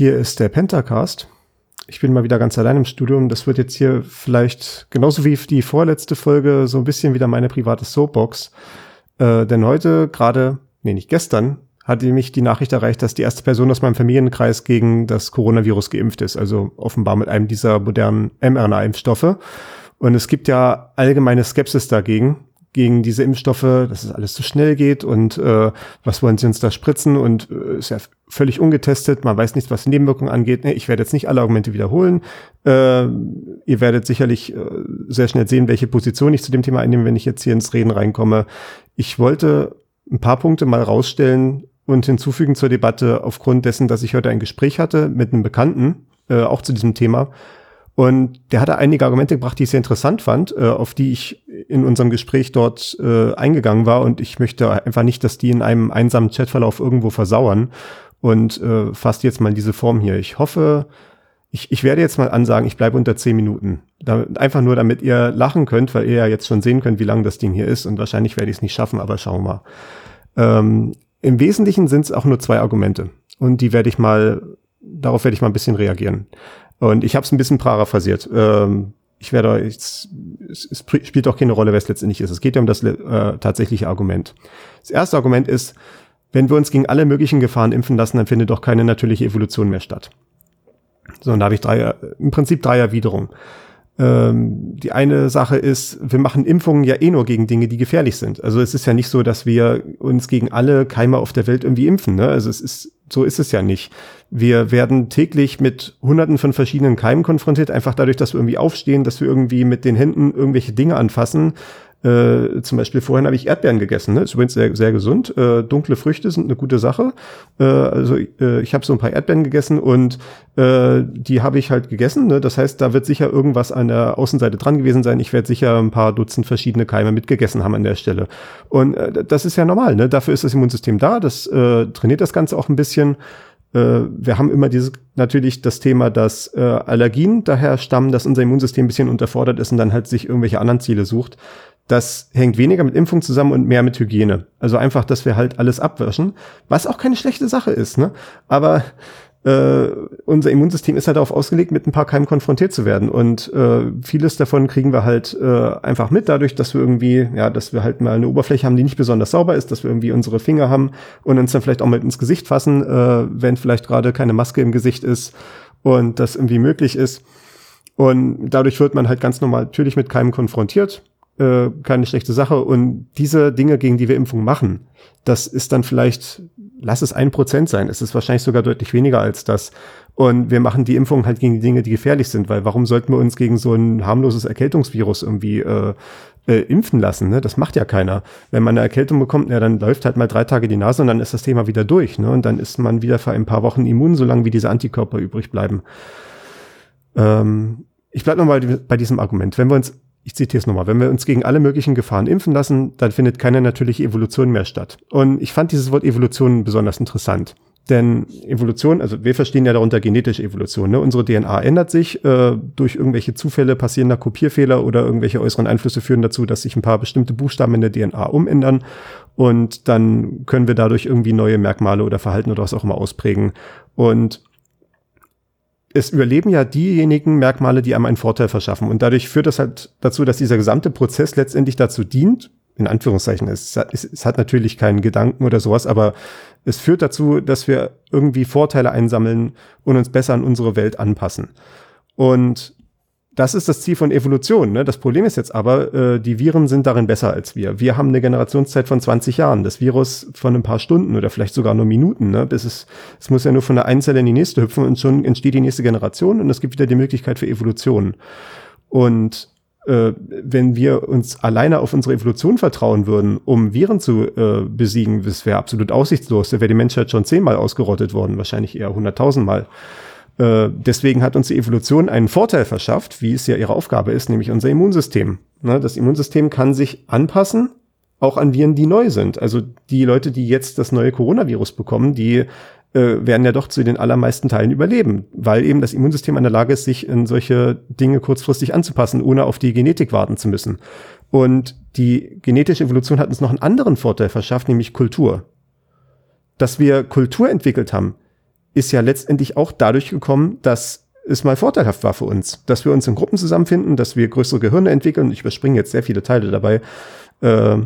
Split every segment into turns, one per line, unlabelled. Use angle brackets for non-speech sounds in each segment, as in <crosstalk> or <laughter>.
Hier ist der Pentacast. Ich bin mal wieder ganz allein im Studium. Das wird jetzt hier vielleicht genauso wie die vorletzte Folge so ein bisschen wieder meine private Soapbox. Äh, denn heute gerade, nee, nicht gestern, hatte mich die Nachricht erreicht, dass die erste Person aus meinem Familienkreis gegen das Coronavirus geimpft ist. Also offenbar mit einem dieser modernen mRNA-Impfstoffe. Und es gibt ja allgemeine Skepsis dagegen gegen diese Impfstoffe, dass es alles zu schnell geht und äh, was wollen sie uns da spritzen und äh, ist ja völlig ungetestet, man weiß nicht, was Nebenwirkungen angeht. Nee, ich werde jetzt nicht alle Argumente wiederholen. Äh, ihr werdet sicherlich äh, sehr schnell sehen, welche Position ich zu dem Thema einnehme, wenn ich jetzt hier ins Reden reinkomme. Ich wollte ein paar Punkte mal rausstellen und hinzufügen zur Debatte aufgrund dessen, dass ich heute ein Gespräch hatte mit einem Bekannten, äh, auch zu diesem Thema, und der hatte einige Argumente gebracht, die ich sehr interessant fand, äh, auf die ich in unserem Gespräch dort äh, eingegangen war. Und ich möchte einfach nicht, dass die in einem einsamen Chatverlauf irgendwo versauern. Und äh, fasst jetzt mal diese Form hier. Ich hoffe, ich, ich werde jetzt mal ansagen, ich bleibe unter zehn Minuten. Da, einfach nur, damit ihr lachen könnt, weil ihr ja jetzt schon sehen könnt, wie lang das Ding hier ist. Und wahrscheinlich werde ich es nicht schaffen, aber schauen wir mal. Ähm, Im Wesentlichen sind es auch nur zwei Argumente. Und die werde ich mal, darauf werde ich mal ein bisschen reagieren. Und ich habe es ein bisschen paraphrasiert. Ähm, ich werde es, es spielt auch keine Rolle, wer es letztendlich ist. Es geht ja um das äh, tatsächliche Argument. Das erste Argument ist, wenn wir uns gegen alle möglichen Gefahren impfen lassen, dann findet doch keine natürliche Evolution mehr statt. So, und da habe ich drei, im Prinzip drei Erwiderungen. Ähm, die eine Sache ist, wir machen Impfungen ja eh nur gegen Dinge, die gefährlich sind. Also es ist ja nicht so, dass wir uns gegen alle Keime auf der Welt irgendwie impfen. Ne? Also es ist, so ist es ja nicht. Wir werden täglich mit hunderten von verschiedenen Keimen konfrontiert, einfach dadurch, dass wir irgendwie aufstehen, dass wir irgendwie mit den Händen irgendwelche Dinge anfassen, äh, zum Beispiel vorhin habe ich Erdbeeren gegessen, ne? ist übrigens sehr, sehr gesund. Äh, dunkle Früchte sind eine gute Sache. Äh, also äh, ich habe so ein paar Erdbeeren gegessen und äh, die habe ich halt gegessen. Ne? Das heißt, da wird sicher irgendwas an der Außenseite dran gewesen sein. Ich werde sicher ein paar Dutzend verschiedene Keime mitgegessen haben an der Stelle. Und äh, das ist ja normal. Ne? Dafür ist das Immunsystem da. Das äh, trainiert das Ganze auch ein bisschen äh, wir haben immer dieses natürlich das Thema, dass äh, Allergien daher stammen, dass unser Immunsystem ein bisschen unterfordert ist und dann halt sich irgendwelche anderen Ziele sucht. Das hängt weniger mit Impfung zusammen und mehr mit Hygiene. Also einfach, dass wir halt alles abwischen, was auch keine schlechte Sache ist, ne? Aber äh, unser Immunsystem ist halt darauf ausgelegt, mit ein paar Keimen konfrontiert zu werden. Und äh, vieles davon kriegen wir halt äh, einfach mit, dadurch, dass wir irgendwie, ja, dass wir halt mal eine Oberfläche haben, die nicht besonders sauber ist, dass wir irgendwie unsere Finger haben und uns dann vielleicht auch mal ins Gesicht fassen, äh, wenn vielleicht gerade keine Maske im Gesicht ist und das irgendwie möglich ist. Und dadurch wird man halt ganz normal natürlich mit Keimen konfrontiert äh, keine schlechte Sache. Und diese Dinge, gegen die wir Impfung machen, das ist dann vielleicht, lass es ein Prozent sein. Es ist wahrscheinlich sogar deutlich weniger als das. Und wir machen die Impfung halt gegen die Dinge, die gefährlich sind, weil warum sollten wir uns gegen so ein harmloses Erkältungsvirus irgendwie äh, äh, impfen lassen? Ne? Das macht ja keiner. Wenn man eine Erkältung bekommt, ja, dann läuft halt mal drei Tage die Nase und dann ist das Thema wieder durch. Ne? Und dann ist man wieder für ein paar Wochen immun, solange wie diese Antikörper übrig bleiben. Ähm, ich bleibe nochmal bei diesem Argument. Wenn wir uns ich zitiere es nochmal, wenn wir uns gegen alle möglichen Gefahren impfen lassen, dann findet keine natürliche Evolution mehr statt. Und ich fand dieses Wort Evolution besonders interessant. Denn Evolution, also wir verstehen ja darunter genetische Evolution. Ne? Unsere DNA ändert sich, äh, durch irgendwelche Zufälle passierender Kopierfehler oder irgendwelche äußeren Einflüsse führen dazu, dass sich ein paar bestimmte Buchstaben in der DNA umändern. Und dann können wir dadurch irgendwie neue Merkmale oder Verhalten oder was auch immer ausprägen. Und es überleben ja diejenigen Merkmale, die einem einen Vorteil verschaffen. Und dadurch führt das halt dazu, dass dieser gesamte Prozess letztendlich dazu dient, in Anführungszeichen, es, es, es hat natürlich keinen Gedanken oder sowas, aber es führt dazu, dass wir irgendwie Vorteile einsammeln und uns besser an unsere Welt anpassen. Und das ist das Ziel von Evolution. Ne? Das Problem ist jetzt aber, äh, die Viren sind darin besser als wir. Wir haben eine Generationszeit von 20 Jahren. Das Virus von ein paar Stunden oder vielleicht sogar nur Minuten. Ne? Das ist, es muss ja nur von der einen Zelle in die nächste hüpfen und schon entsteht die nächste Generation und es gibt wieder die Möglichkeit für Evolution. Und äh, wenn wir uns alleine auf unsere Evolution vertrauen würden, um Viren zu äh, besiegen, das wäre absolut aussichtslos. Da wäre die Menschheit schon zehnmal ausgerottet worden, wahrscheinlich eher hunderttausendmal. Äh, deswegen hat uns die Evolution einen Vorteil verschafft, wie es ja ihre Aufgabe ist, nämlich unser Immunsystem. Ne, das Immunsystem kann sich anpassen, auch an Viren, die neu sind. Also die Leute, die jetzt das neue Coronavirus bekommen, die äh, werden ja doch zu den allermeisten Teilen überleben, weil eben das Immunsystem in der Lage ist, sich in solche Dinge kurzfristig anzupassen, ohne auf die Genetik warten zu müssen. Und die genetische Evolution hat uns noch einen anderen Vorteil verschafft, nämlich Kultur. Dass wir Kultur entwickelt haben, ist ja letztendlich auch dadurch gekommen, dass es mal vorteilhaft war für uns, dass wir uns in Gruppen zusammenfinden, dass wir größere Gehirne entwickeln. Ich überspringe jetzt sehr viele Teile dabei. Äh,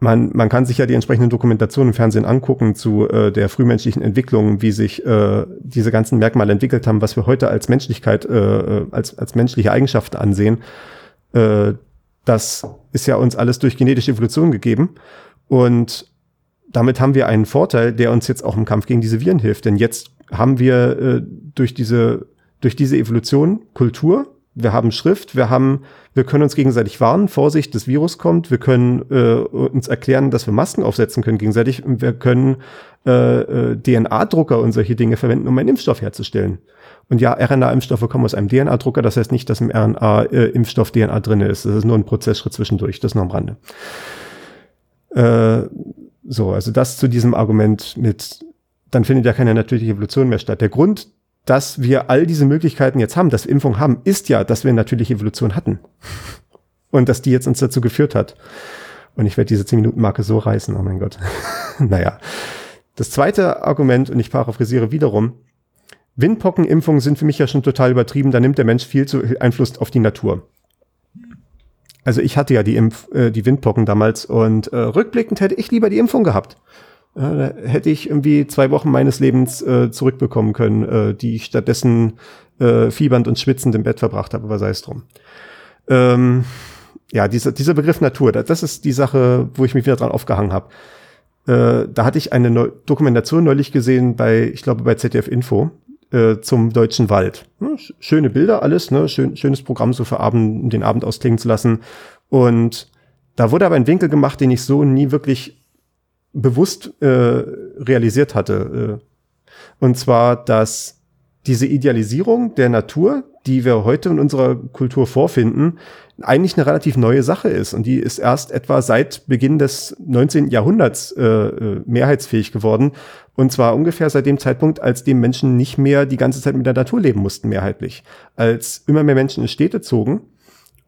man, man kann sich ja die entsprechenden Dokumentationen im Fernsehen angucken zu äh, der frühmenschlichen Entwicklung, wie sich äh, diese ganzen Merkmale entwickelt haben, was wir heute als Menschlichkeit, äh, als, als menschliche Eigenschaften ansehen. Äh, das ist ja uns alles durch genetische Evolution gegeben. Und damit haben wir einen Vorteil, der uns jetzt auch im Kampf gegen diese Viren hilft. Denn jetzt haben wir äh, durch diese, durch diese Evolution Kultur, wir haben Schrift, wir haben, wir können uns gegenseitig warnen, Vorsicht, das Virus kommt, wir können äh, uns erklären, dass wir Masken aufsetzen können gegenseitig wir können äh, äh, DNA-Drucker und solche Dinge verwenden, um einen Impfstoff herzustellen. Und ja, RNA-Impfstoffe kommen aus einem DNA-Drucker, das heißt nicht, dass im RNA-Impfstoff DNA drin ist. Das ist nur ein Prozessschritt zwischendurch, das nur am Rande. Äh, so, also das zu diesem Argument mit, dann findet ja keine natürliche Evolution mehr statt. Der Grund, dass wir all diese Möglichkeiten jetzt haben, dass wir Impfung haben, ist ja, dass wir natürliche Evolution hatten. Und dass die jetzt uns dazu geführt hat. Und ich werde diese 10-Minuten-Marke so reißen, oh mein Gott. <laughs> naja. Das zweite Argument, und ich paraphrasiere wiederum, Windpockenimpfungen sind für mich ja schon total übertrieben, da nimmt der Mensch viel zu Einfluss auf die Natur. Also ich hatte ja die, Impf äh, die Windpocken damals und äh, rückblickend hätte ich lieber die Impfung gehabt. Äh, da hätte ich irgendwie zwei Wochen meines Lebens äh, zurückbekommen können, äh, die ich stattdessen äh, fiebernd und schwitzend im Bett verbracht habe, aber sei es drum. Ähm, ja, dieser, dieser Begriff Natur, das ist die Sache, wo ich mich wieder dran aufgehangen habe. Äh, da hatte ich eine Neu Dokumentation neulich gesehen bei, ich glaube, bei ZDF Info äh, zum deutschen Wald. Ne, schöne Bilder, alles, ne? Schön, schönes Programm so für Abend, den Abend ausklingen zu lassen. Und da wurde aber ein Winkel gemacht, den ich so nie wirklich bewusst äh, realisiert hatte. Äh, und zwar, dass diese Idealisierung der Natur, die wir heute in unserer Kultur vorfinden, eigentlich eine relativ neue Sache ist. Und die ist erst etwa seit Beginn des 19. Jahrhunderts äh, äh, mehrheitsfähig geworden. Und zwar ungefähr seit dem Zeitpunkt, als die Menschen nicht mehr die ganze Zeit mit der Natur leben mussten, mehrheitlich. Als immer mehr Menschen in Städte zogen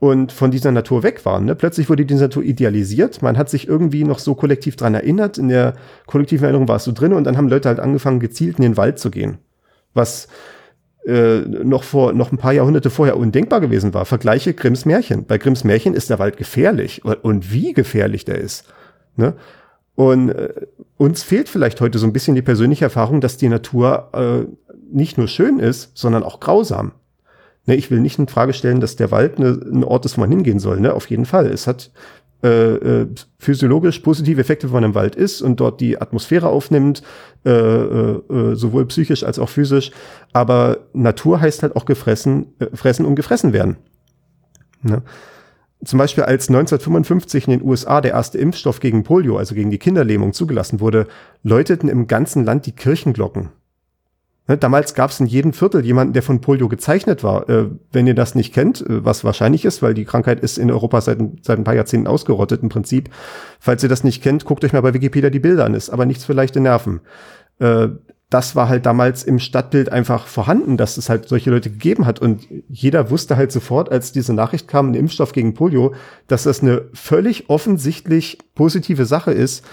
und von dieser Natur weg waren. Ne? Plötzlich wurde die Natur idealisiert. Man hat sich irgendwie noch so kollektiv dran erinnert. In der kollektiven Erinnerung war es so drin und dann haben Leute halt angefangen, gezielt in den Wald zu gehen. Was äh, noch vor noch ein paar Jahrhunderte vorher undenkbar gewesen war. Vergleiche Grimms Märchen. Bei Grimms Märchen ist der Wald gefährlich und wie gefährlich der ist. Ne? Und äh, uns fehlt vielleicht heute so ein bisschen die persönliche Erfahrung, dass die Natur äh, nicht nur schön ist, sondern auch grausam. Ne, ich will nicht in Frage stellen, dass der Wald ne, ein Ort ist, wo man hingehen soll. Ne? Auf jeden Fall. Es hat äh, äh, physiologisch positive Effekte, wenn man im Wald ist und dort die Atmosphäre aufnimmt, äh, äh, äh, sowohl psychisch als auch physisch. Aber Natur heißt halt auch gefressen, äh, fressen und gefressen werden. Ne? Zum Beispiel als 1955 in den USA der erste Impfstoff gegen Polio, also gegen die Kinderlähmung, zugelassen wurde, läuteten im ganzen Land die Kirchenglocken. Ne, damals gab es in jedem Viertel jemanden, der von Polio gezeichnet war. Äh, wenn ihr das nicht kennt, äh, was wahrscheinlich ist, weil die Krankheit ist in Europa seit, seit ein paar Jahrzehnten ausgerottet im Prinzip. Falls ihr das nicht kennt, guckt euch mal bei Wikipedia die Bilder an. Ist aber nichts für leichte Nerven. Äh, das war halt damals im Stadtbild einfach vorhanden, dass es halt solche Leute gegeben hat. Und jeder wusste halt sofort, als diese Nachricht kam, ein Impfstoff gegen Polio, dass das eine völlig offensichtlich positive Sache ist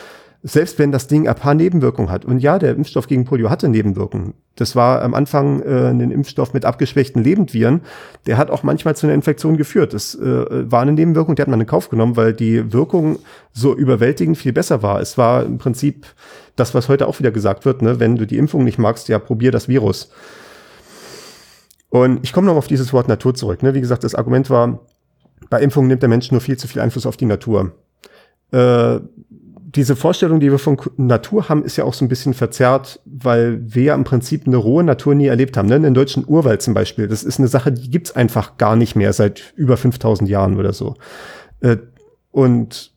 selbst wenn das Ding ein paar Nebenwirkungen hat. Und ja, der Impfstoff gegen Polio hatte Nebenwirkungen. Das war am Anfang äh, ein Impfstoff mit abgeschwächten Lebendviren. Der hat auch manchmal zu einer Infektion geführt. Das äh, war eine Nebenwirkung, die hat man in Kauf genommen, weil die Wirkung so überwältigend viel besser war. Es war im Prinzip das, was heute auch wieder gesagt wird, ne? wenn du die Impfung nicht magst, ja, probier das Virus. Und ich komme noch auf dieses Wort Natur zurück. Ne? Wie gesagt, das Argument war, bei Impfungen nimmt der Mensch nur viel zu viel Einfluss auf die Natur. Äh, diese Vorstellung, die wir von Natur haben, ist ja auch so ein bisschen verzerrt, weil wir ja im Prinzip eine rohe Natur nie erlebt haben. Ne? Den deutschen Urwald zum Beispiel, das ist eine Sache, die gibt's einfach gar nicht mehr seit über 5000 Jahren oder so. Äh, und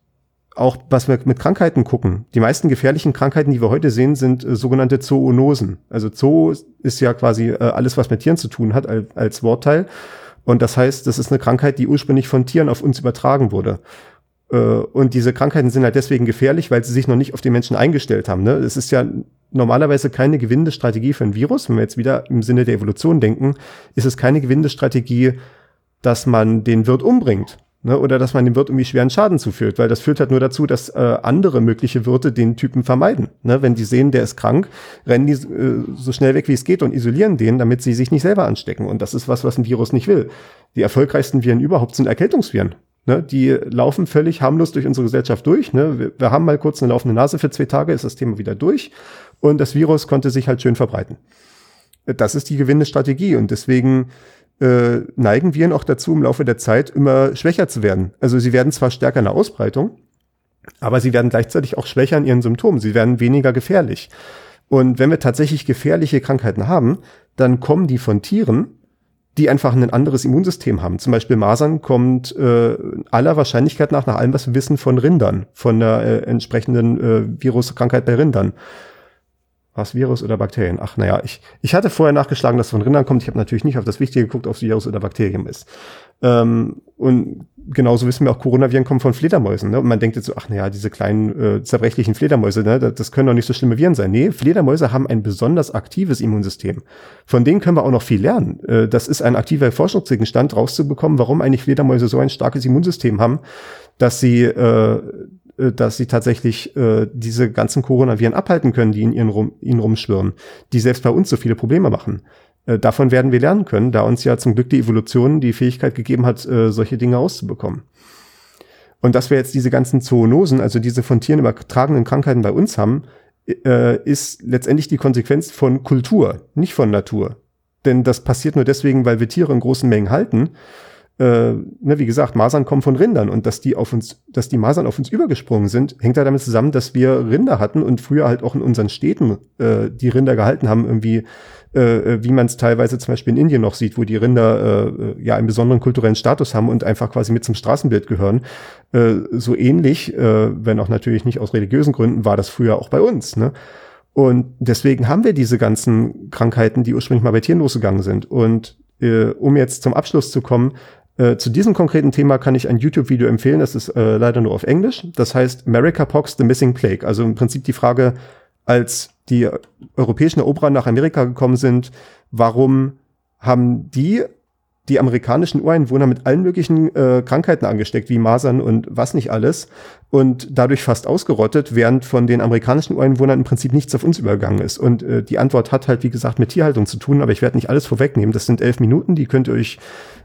auch was wir mit Krankheiten gucken. Die meisten gefährlichen Krankheiten, die wir heute sehen, sind äh, sogenannte Zoonosen. Also Zoo ist ja quasi äh, alles, was mit Tieren zu tun hat, als, als Wortteil. Und das heißt, das ist eine Krankheit, die ursprünglich von Tieren auf uns übertragen wurde. Äh, und diese Krankheiten sind halt deswegen gefährlich, weil sie sich noch nicht auf die Menschen eingestellt haben. Ne? Es ist ja normalerweise keine gewinnende Strategie für ein Virus. Wenn wir jetzt wieder im Sinne der Evolution denken, ist es keine gewinnende Strategie, dass man den Wirt umbringt. Ne, oder dass man dem Wirt irgendwie schweren Schaden zufügt, weil das führt halt nur dazu, dass äh, andere mögliche Wirte den Typen vermeiden. Ne, wenn die sehen, der ist krank, rennen die äh, so schnell weg, wie es geht und isolieren den, damit sie sich nicht selber anstecken. Und das ist was, was ein Virus nicht will. Die erfolgreichsten Viren überhaupt sind Erkältungsviren. Ne, die laufen völlig harmlos durch unsere Gesellschaft durch. Ne? Wir, wir haben mal kurz eine laufende Nase für zwei Tage, ist das Thema wieder durch. Und das Virus konnte sich halt schön verbreiten. Das ist die gewinnende Strategie. Und deswegen äh, neigen Viren auch dazu, im Laufe der Zeit immer schwächer zu werden. Also sie werden zwar stärker in der Ausbreitung, aber sie werden gleichzeitig auch schwächer in ihren Symptomen. Sie werden weniger gefährlich. Und wenn wir tatsächlich gefährliche Krankheiten haben, dann kommen die von Tieren, die einfach ein anderes Immunsystem haben. Zum Beispiel Masern kommt äh, aller Wahrscheinlichkeit nach, nach allem, was wir wissen, von Rindern, von der äh, entsprechenden äh, Viruskrankheit bei Rindern. Was, Virus oder Bakterien? Ach, naja, ich, ich hatte vorher nachgeschlagen, dass es von Rindern kommt. Ich habe natürlich nicht auf das Wichtige geguckt, ob es Virus oder Bakterium ist. Ähm, und genauso wissen wir auch, Coronaviren kommen von Fledermäusen. Ne? Und man denkt jetzt so, ach naja, diese kleinen äh, zerbrechlichen Fledermäuse, ne? das, können doch nicht so schlimme Viren sein. Nee, Fledermäuse haben ein besonders aktives Immunsystem. Von denen können wir auch noch viel lernen. Äh, das ist ein aktiver Forschungsgegenstand, rauszubekommen, warum eigentlich Fledermäuse so ein starkes Immunsystem haben, dass sie äh, äh, dass sie tatsächlich äh, diese ganzen Coronaviren abhalten können, die in ihren rum, ihnen rumschwirren, die selbst bei uns so viele Probleme machen. Äh, davon werden wir lernen können, da uns ja zum Glück die Evolution die Fähigkeit gegeben hat, äh, solche Dinge auszubekommen. Und dass wir jetzt diese ganzen Zoonosen, also diese von Tieren übertragenen Krankheiten bei uns haben, äh, ist letztendlich die Konsequenz von Kultur, nicht von Natur. Denn das passiert nur deswegen, weil wir Tiere in großen Mengen halten äh, ne, wie gesagt, Masern kommen von Rindern und dass die auf uns, dass die Masern auf uns übergesprungen sind, hängt da damit zusammen, dass wir Rinder hatten und früher halt auch in unseren Städten äh, die Rinder gehalten haben, irgendwie, äh, wie man es teilweise zum Beispiel in Indien noch sieht, wo die Rinder äh, ja einen besonderen kulturellen Status haben und einfach quasi mit zum Straßenbild gehören. Äh, so ähnlich, äh, wenn auch natürlich nicht aus religiösen Gründen, war das früher auch bei uns. Ne? Und deswegen haben wir diese ganzen Krankheiten, die ursprünglich mal bei Tieren losgegangen sind. Und äh, um jetzt zum Abschluss zu kommen, äh, zu diesem konkreten Thema kann ich ein YouTube-Video empfehlen. Das ist äh, leider nur auf Englisch. Das heißt America Pox, the Missing Plague. Also im Prinzip die Frage, als die europäischen Eroberer nach Amerika gekommen sind, warum haben die die amerikanischen Ureinwohner mit allen möglichen äh, Krankheiten angesteckt, wie Masern und was nicht alles, und dadurch fast ausgerottet, während von den amerikanischen Ureinwohnern im Prinzip nichts auf uns übergegangen ist. Und äh, die Antwort hat halt, wie gesagt, mit Tierhaltung zu tun, aber ich werde nicht alles vorwegnehmen. Das sind elf Minuten, die könnt ihr euch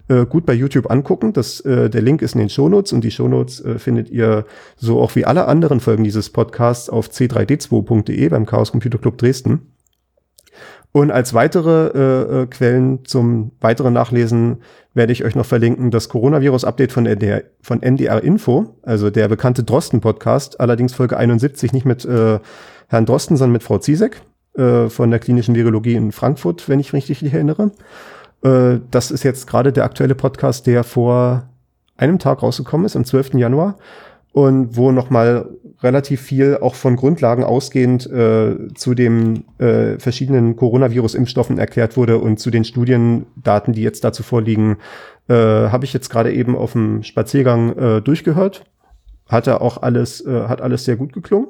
äh, gut bei YouTube angucken. Das, äh, der Link ist in den Shownotes und die Shownotes äh, findet ihr so auch wie alle anderen Folgen dieses Podcasts auf c3d2.de beim Chaos Computer Club Dresden. Und als weitere äh, äh, Quellen zum weiteren Nachlesen werde ich euch noch verlinken das Coronavirus-Update von, NDR, von NDR Info, also der bekannte Drosten-Podcast, allerdings Folge 71 nicht mit äh, Herrn Drosten, sondern mit Frau Ziesek äh, von der klinischen Virologie in Frankfurt, wenn ich richtig erinnere. Äh, das ist jetzt gerade der aktuelle Podcast, der vor einem Tag rausgekommen ist, am 12. Januar und wo nochmal relativ viel auch von Grundlagen ausgehend äh, zu den äh, verschiedenen Coronavirus-Impfstoffen erklärt wurde und zu den Studiendaten, die jetzt dazu vorliegen, äh, habe ich jetzt gerade eben auf dem Spaziergang äh, durchgehört. Hatte auch alles, äh, hat alles sehr gut geklungen.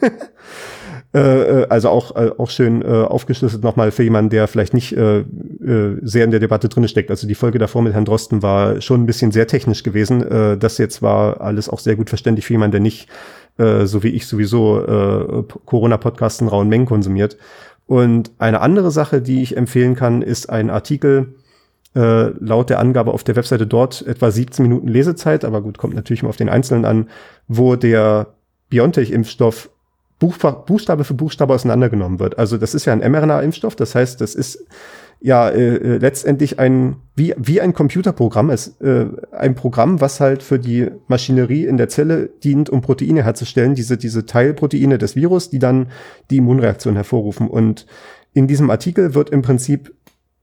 <laughs> Äh, äh, also auch, äh, auch schön äh, aufgeschlüsselt nochmal für jemanden, der vielleicht nicht äh, äh, sehr in der Debatte drin steckt. Also die Folge davor mit Herrn Drosten war schon ein bisschen sehr technisch gewesen. Äh, das jetzt war alles auch sehr gut verständlich für jemanden, der nicht, äh, so wie ich sowieso, äh, Corona-Podcasts in rauen Mengen konsumiert. Und eine andere Sache, die ich empfehlen kann, ist ein Artikel, äh, laut der Angabe auf der Webseite dort etwa 17 Minuten Lesezeit, aber gut, kommt natürlich mal auf den Einzelnen an, wo der BioNTech-Impfstoff Buchstabe für Buchstabe auseinandergenommen wird. Also das ist ja ein mRNA-Impfstoff, das heißt, das ist ja äh, letztendlich ein wie wie ein Computerprogramm ist äh, ein Programm, was halt für die Maschinerie in der Zelle dient, um Proteine herzustellen, diese diese Teilproteine des Virus, die dann die Immunreaktion hervorrufen. Und in diesem Artikel wird im Prinzip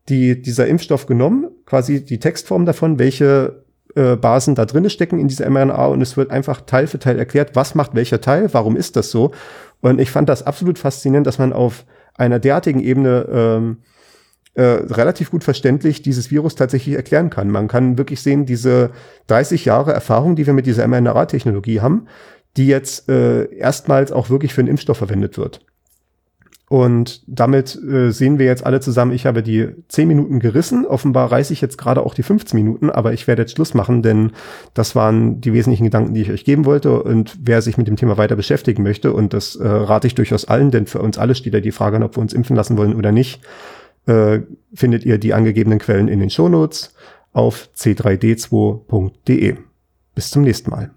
die dieser Impfstoff genommen, quasi die Textform davon, welche äh, Basen da drinne stecken in dieser mRNA und es wird einfach Teil für Teil erklärt, was macht welcher Teil, warum ist das so und ich fand das absolut faszinierend, dass man auf einer derartigen Ebene ähm, äh, relativ gut verständlich dieses Virus tatsächlich erklären kann. Man kann wirklich sehen, diese 30 Jahre Erfahrung, die wir mit dieser mRNA-Technologie haben, die jetzt äh, erstmals auch wirklich für einen Impfstoff verwendet wird. Und damit äh, sehen wir jetzt alle zusammen, ich habe die 10 Minuten gerissen. Offenbar reiße ich jetzt gerade auch die 15 Minuten, aber ich werde jetzt Schluss machen, denn das waren die wesentlichen Gedanken, die ich euch geben wollte. Und wer sich mit dem Thema weiter beschäftigen möchte, und das äh, rate ich durchaus allen, denn für uns alle steht ja die Frage an, ob wir uns impfen lassen wollen oder nicht, äh, findet ihr die angegebenen Quellen in den Shownotes auf c3d2.de. Bis zum nächsten Mal.